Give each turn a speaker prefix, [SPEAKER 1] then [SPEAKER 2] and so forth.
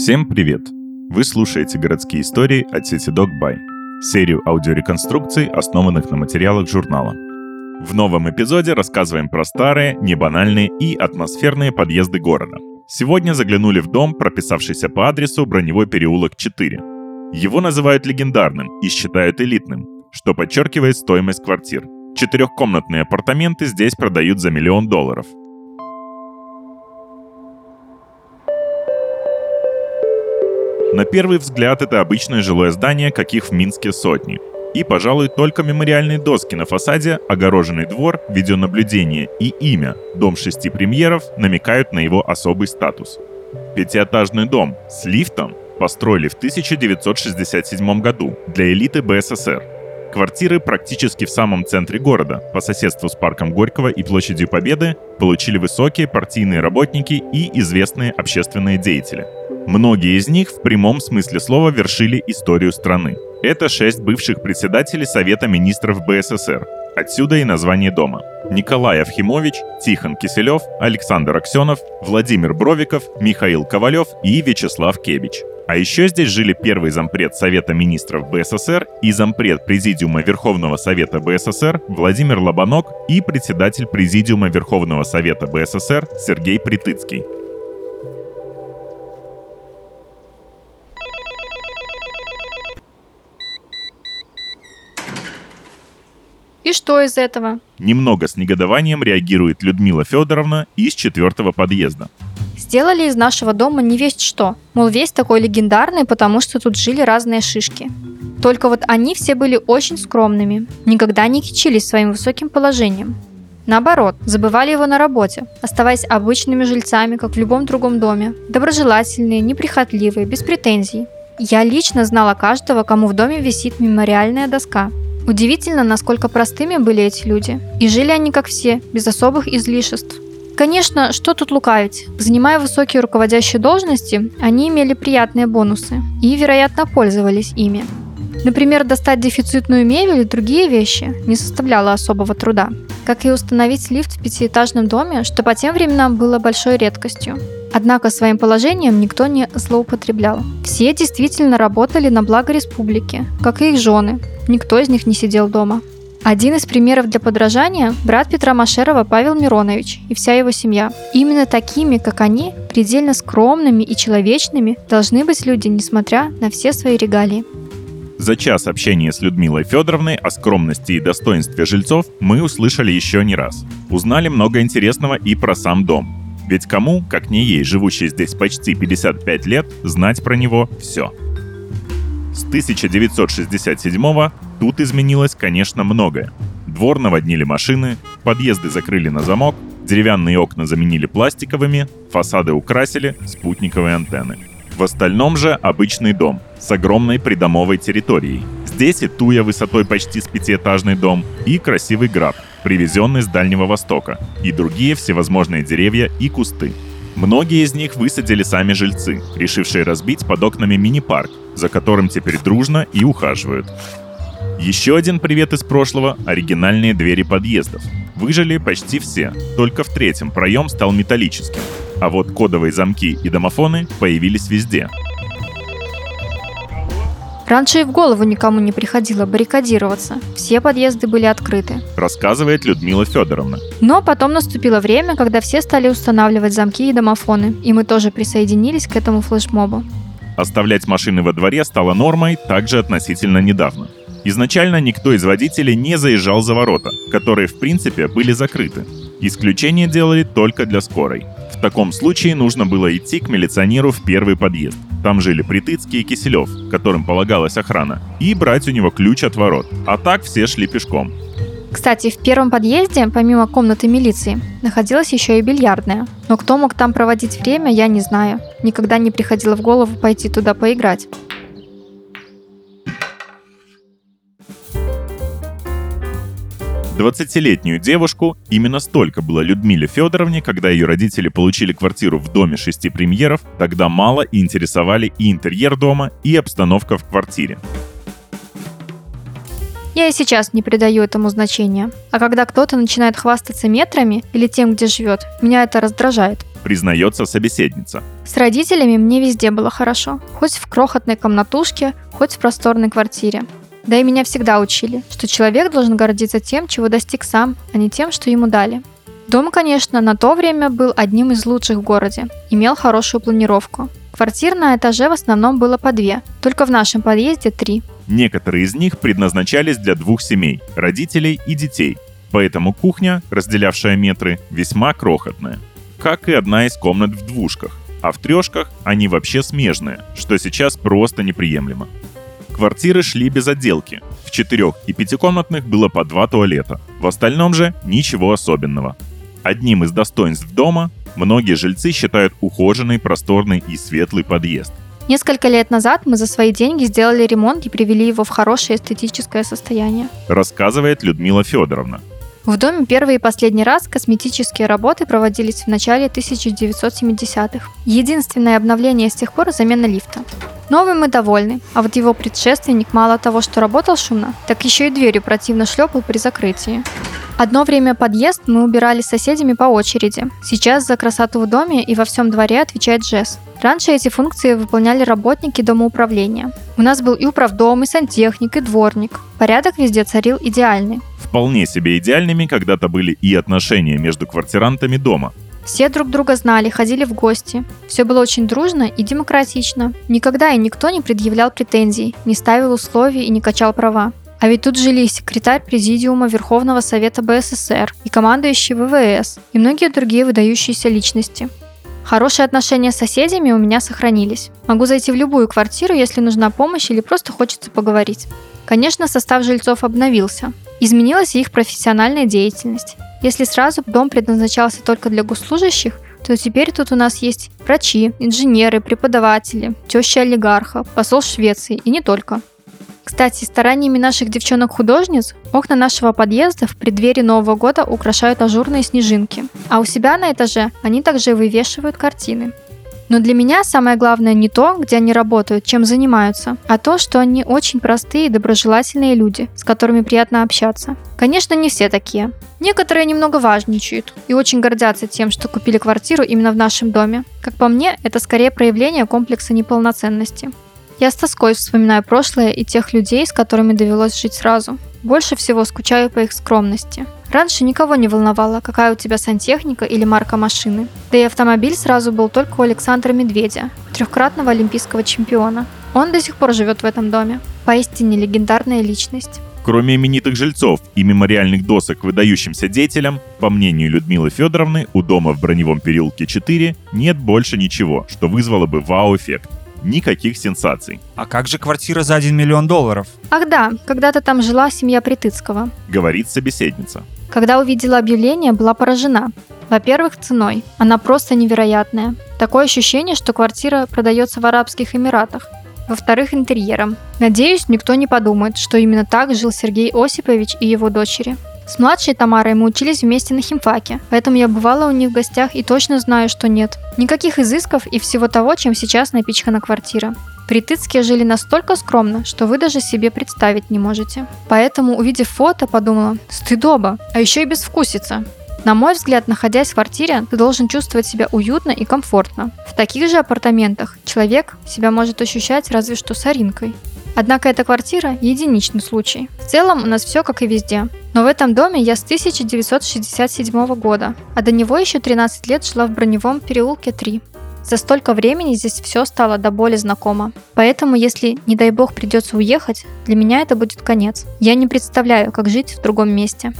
[SPEAKER 1] Всем привет! Вы слушаете «Городские истории» от сети Dog серию аудиореконструкций, основанных на материалах журнала. В новом эпизоде рассказываем про старые, небанальные и атмосферные подъезды города. Сегодня заглянули в дом, прописавшийся по адресу Броневой переулок 4. Его называют легендарным и считают элитным, что подчеркивает стоимость квартир. Четырехкомнатные апартаменты здесь продают за миллион долларов – На первый взгляд это обычное жилое здание, каких в Минске сотни. И, пожалуй, только мемориальные доски на фасаде, огороженный двор, видеонаблюдение и имя «Дом шести премьеров» намекают на его особый статус. Пятиэтажный дом с лифтом построили в 1967 году для элиты БССР. Квартиры практически в самом центре города, по соседству с парком Горького и площадью Победы, получили высокие партийные работники и известные общественные деятели – Многие из них в прямом смысле слова вершили историю страны. Это шесть бывших председателей Совета министров БССР. Отсюда и название дома. Николай Авхимович, Тихон Киселев, Александр Аксенов, Владимир Бровиков, Михаил Ковалев и Вячеслав Кебич. А еще здесь жили первый зампред Совета министров БССР и зампред Президиума Верховного Совета БССР Владимир Лобанок и председатель Президиума Верховного Совета БССР Сергей Притыцкий.
[SPEAKER 2] И что из этого?
[SPEAKER 1] Немного с негодованием реагирует Людмила Федоровна из четвертого подъезда.
[SPEAKER 2] Сделали из нашего дома не весть что. Мол, весь такой легендарный, потому что тут жили разные шишки. Только вот они все были очень скромными, никогда не кичились своим высоким положением. Наоборот, забывали его на работе, оставаясь обычными жильцами, как в любом другом доме. Доброжелательные, неприхотливые, без претензий. Я лично знала каждого, кому в доме висит мемориальная доска. Удивительно, насколько простыми были эти люди. И жили они как все, без особых излишеств. Конечно, что тут лукавить? Занимая высокие руководящие должности, они имели приятные бонусы и, вероятно, пользовались ими. Например, достать дефицитную мебель и другие вещи не составляло особого труда, как и установить лифт в пятиэтажном доме, что по тем временам было большой редкостью. Однако своим положением никто не злоупотреблял. Все действительно работали на благо республики, как и их жены. Никто из них не сидел дома. Один из примеров для подражания – брат Петра Машерова Павел Миронович и вся его семья. Именно такими, как они, предельно скромными и человечными должны быть люди, несмотря на все свои регалии.
[SPEAKER 1] За час общения с Людмилой Федоровной о скромности и достоинстве жильцов мы услышали еще не раз. Узнали много интересного и про сам дом. Ведь кому, как не ей, живущей здесь почти 55 лет, знать про него все. С 1967 тут изменилось, конечно, многое. Двор наводнили машины, подъезды закрыли на замок, деревянные окна заменили пластиковыми, фасады украсили, спутниковые антенны. В остальном же обычный дом с огромной придомовой территорией. Здесь и туя высотой почти с пятиэтажный дом, и красивый граб – привезенный с Дальнего Востока, и другие всевозможные деревья и кусты. Многие из них высадили сами жильцы, решившие разбить под окнами мини-парк, за которым теперь дружно и ухаживают. Еще один привет из прошлого – оригинальные двери подъездов. Выжили почти все, только в третьем проем стал металлическим. А вот кодовые замки и домофоны появились везде –
[SPEAKER 2] Раньше и в голову никому не приходило баррикадироваться. Все подъезды были открыты.
[SPEAKER 1] Рассказывает Людмила Федоровна.
[SPEAKER 2] Но потом наступило время, когда все стали устанавливать замки и домофоны, и мы тоже присоединились к этому флешмобу.
[SPEAKER 1] Оставлять машины во дворе стало нормой также относительно недавно. Изначально никто из водителей не заезжал за ворота, которые в принципе были закрыты. Исключение делали только для скорой. В таком случае нужно было идти к милиционеру в первый подъезд. Там жили Притыцкий и Киселев, которым полагалась охрана, и брать у него ключ от ворот. А так все шли пешком.
[SPEAKER 2] Кстати, в первом подъезде, помимо комнаты милиции, находилась еще и бильярдная. Но кто мог там проводить время, я не знаю. Никогда не приходило в голову пойти туда поиграть.
[SPEAKER 1] 20-летнюю девушку именно столько было Людмиле Федоровне, когда ее родители получили квартиру в доме шести премьеров, тогда мало и интересовали и интерьер дома, и обстановка в квартире.
[SPEAKER 2] Я и сейчас не придаю этому значения. А когда кто-то начинает хвастаться метрами или тем, где живет, меня это раздражает.
[SPEAKER 1] признается собеседница.
[SPEAKER 2] С родителями мне везде было хорошо. Хоть в крохотной комнатушке, хоть в просторной квартире. Да и меня всегда учили, что человек должен гордиться тем, чего достиг сам, а не тем, что ему дали. Дом, конечно, на то время был одним из лучших в городе, имел хорошую планировку. Квартир на этаже в основном было по две, только в нашем подъезде три.
[SPEAKER 1] Некоторые из них предназначались для двух семей – родителей и детей. Поэтому кухня, разделявшая метры, весьма крохотная. Как и одна из комнат в двушках. А в трешках они вообще смежные, что сейчас просто неприемлемо. Квартиры шли без отделки. В четырех и пятикомнатных было по два туалета. В остальном же ничего особенного. Одним из достоинств дома многие жильцы считают ухоженный, просторный и светлый подъезд.
[SPEAKER 2] Несколько лет назад мы за свои деньги сделали ремонт и привели его в хорошее эстетическое состояние.
[SPEAKER 1] Рассказывает Людмила Федоровна.
[SPEAKER 2] В доме первый и последний раз косметические работы проводились в начале 1970-х. Единственное обновление с тех пор – замена лифта. Новым мы довольны, а вот его предшественник мало того, что работал шумно, так еще и дверью противно шлепал при закрытии. Одно время подъезд мы убирали с соседями по очереди. Сейчас за красоту в доме и во всем дворе отвечает ЖЭС. Раньше эти функции выполняли работники домоуправления. У нас был и управдом, и сантехник, и дворник. Порядок везде царил идеальный.
[SPEAKER 1] Вполне себе идеальными когда-то были и отношения между квартирантами дома.
[SPEAKER 2] Все друг друга знали, ходили в гости. Все было очень дружно и демократично. Никогда и никто не предъявлял претензий, не ставил условий и не качал права. А ведь тут жили секретарь Президиума Верховного Совета БССР и командующий ВВС, и многие другие выдающиеся личности. Хорошие отношения с соседями у меня сохранились. Могу зайти в любую квартиру, если нужна помощь или просто хочется поговорить. Конечно, состав жильцов обновился. Изменилась и их профессиональная деятельность. Если сразу дом предназначался только для госслужащих, то теперь тут у нас есть врачи, инженеры, преподаватели, теща олигарха, посол Швеции и не только. Кстати, стараниями наших девчонок-художниц окна нашего подъезда в преддверии Нового года украшают ажурные снежинки, а у себя на этаже они также вывешивают картины. Но для меня самое главное не то, где они работают, чем занимаются, а то, что они очень простые и доброжелательные люди, с которыми приятно общаться. Конечно, не все такие. Некоторые немного важничают и очень гордятся тем, что купили квартиру именно в нашем доме. Как по мне, это скорее проявление комплекса неполноценности. Я с тоской вспоминаю прошлое и тех людей, с которыми довелось жить сразу. Больше всего скучаю по их скромности. Раньше никого не волновало, какая у тебя сантехника или марка машины. Да и автомобиль сразу был только у Александра Медведя, трехкратного олимпийского чемпиона. Он до сих пор живет в этом доме. Поистине легендарная личность.
[SPEAKER 1] Кроме именитых жильцов и мемориальных досок выдающимся деятелям, по мнению Людмилы Федоровны, у дома в Броневом переулке 4 нет больше ничего, что вызвало бы вау-эффект никаких сенсаций.
[SPEAKER 3] А как же квартира за 1 миллион долларов?
[SPEAKER 2] Ах да, когда-то там жила семья Притыцкого.
[SPEAKER 1] Говорит собеседница.
[SPEAKER 2] Когда увидела объявление, была поражена. Во-первых, ценой. Она просто невероятная. Такое ощущение, что квартира продается в Арабских Эмиратах. Во-вторых, интерьером. Надеюсь, никто не подумает, что именно так жил Сергей Осипович и его дочери. С младшей Тамарой мы учились вместе на химфаке, поэтому я бывала у них в гостях и точно знаю, что нет. Никаких изысков и всего того, чем сейчас напичкана квартира. Притыцкие жили настолько скромно, что вы даже себе представить не можете. Поэтому, увидев фото, подумала, стыдоба, а еще и безвкусица. На мой взгляд, находясь в квартире, ты должен чувствовать себя уютно и комфортно. В таких же апартаментах человек себя может ощущать разве что с Аринкой. Однако эта квартира – единичный случай. В целом у нас все как и везде. Но в этом доме я с 1967 года, а до него еще 13 лет жила в Броневом переулке 3. За столько времени здесь все стало до боли знакомо. Поэтому, если, не дай бог, придется уехать, для меня это будет конец. Я не представляю, как жить в другом месте.